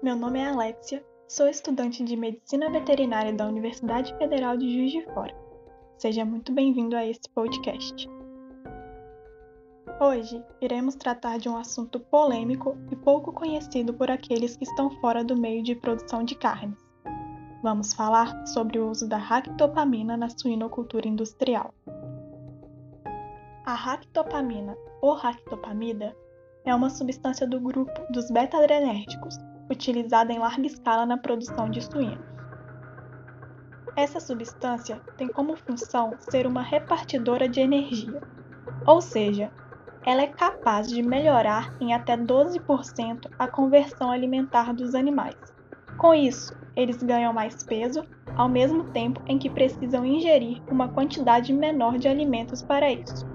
Meu nome é Alexia, sou estudante de Medicina Veterinária da Universidade Federal de Juiz de Fora. Seja muito bem-vindo a este podcast. Hoje iremos tratar de um assunto polêmico e pouco conhecido por aqueles que estão fora do meio de produção de carnes. Vamos falar sobre o uso da ractopamina na suinocultura industrial. A ractopamina ou ractopamida é uma substância do grupo dos beta-adrenérgicos, utilizada em larga escala na produção de suínos. Essa substância tem como função ser uma repartidora de energia, ou seja, ela é capaz de melhorar em até 12% a conversão alimentar dos animais. Com isso, eles ganham mais peso, ao mesmo tempo em que precisam ingerir uma quantidade menor de alimentos para isso.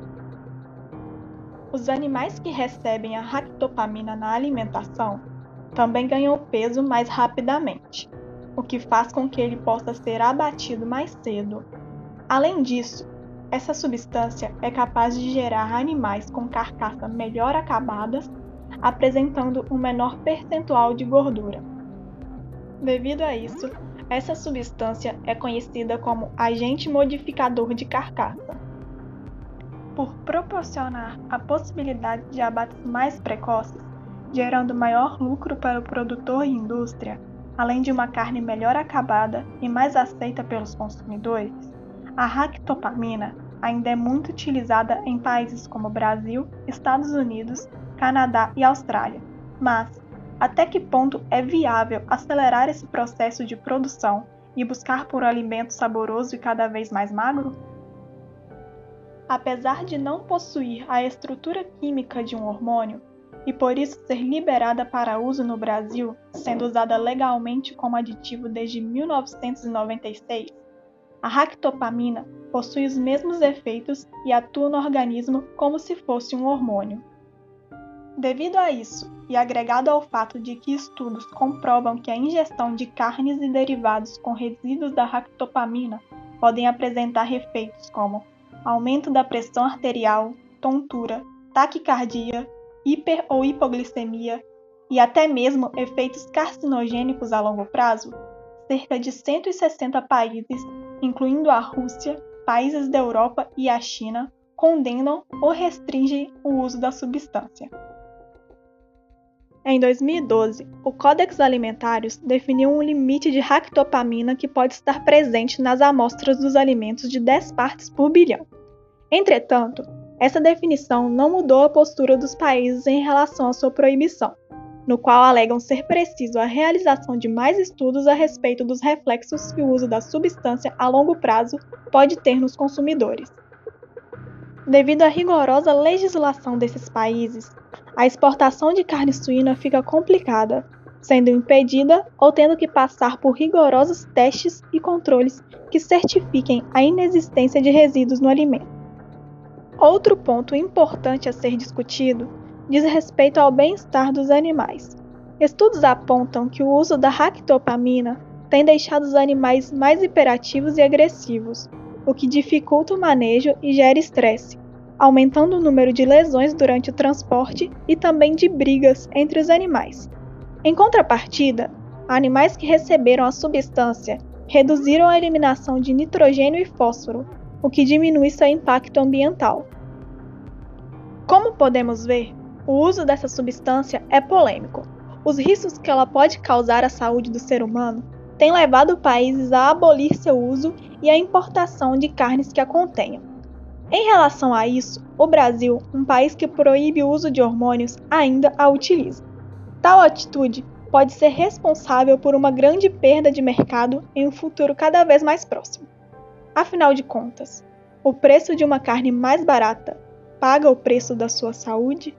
Os animais que recebem a ractopamina na alimentação também ganham peso mais rapidamente, o que faz com que ele possa ser abatido mais cedo. Além disso, essa substância é capaz de gerar animais com carcaça melhor acabadas, apresentando um menor percentual de gordura. Devido a isso, essa substância é conhecida como agente modificador de carcaça por proporcionar a possibilidade de abates mais precoces, gerando maior lucro para o produtor e indústria, além de uma carne melhor acabada e mais aceita pelos consumidores, a ractopamina ainda é muito utilizada em países como Brasil, Estados Unidos, Canadá e Austrália. Mas até que ponto é viável acelerar esse processo de produção e buscar por um alimento saboroso e cada vez mais magro? apesar de não possuir a estrutura química de um hormônio e por isso ser liberada para uso no Brasil, sendo usada legalmente como aditivo desde 1996, a ractopamina possui os mesmos efeitos e atua no organismo como se fosse um hormônio. Devido a isso, e agregado ao fato de que estudos comprovam que a ingestão de carnes e derivados com resíduos da ractopamina podem apresentar efeitos como aumento da pressão arterial, tontura, taquicardia, hiper ou hipoglicemia e até mesmo efeitos carcinogênicos a longo prazo, cerca de 160 países, incluindo a Rússia, países da Europa e a China, condenam ou restringem o uso da substância. Em 2012, o Codex Alimentários definiu um limite de ractopamina que pode estar presente nas amostras dos alimentos de 10 partes por bilhão. Entretanto, essa definição não mudou a postura dos países em relação à sua proibição, no qual alegam ser preciso a realização de mais estudos a respeito dos reflexos que o uso da substância a longo prazo pode ter nos consumidores. Devido à rigorosa legislação desses países, a exportação de carne suína fica complicada, sendo impedida ou tendo que passar por rigorosos testes e controles que certifiquem a inexistência de resíduos no alimento. Outro ponto importante a ser discutido diz respeito ao bem-estar dos animais. Estudos apontam que o uso da ractopamina tem deixado os animais mais hiperativos e agressivos, o que dificulta o manejo e gera estresse, aumentando o número de lesões durante o transporte e também de brigas entre os animais. Em contrapartida, animais que receberam a substância reduziram a eliminação de nitrogênio e fósforo, o que diminui seu impacto ambiental. Como podemos ver, o uso dessa substância é polêmico. Os riscos que ela pode causar à saúde do ser humano têm levado países a abolir seu uso e a importação de carnes que a contenham. Em relação a isso, o Brasil, um país que proíbe o uso de hormônios, ainda a utiliza. Tal atitude pode ser responsável por uma grande perda de mercado em um futuro cada vez mais próximo. Afinal de contas, o preço de uma carne mais barata paga o preço da sua saúde?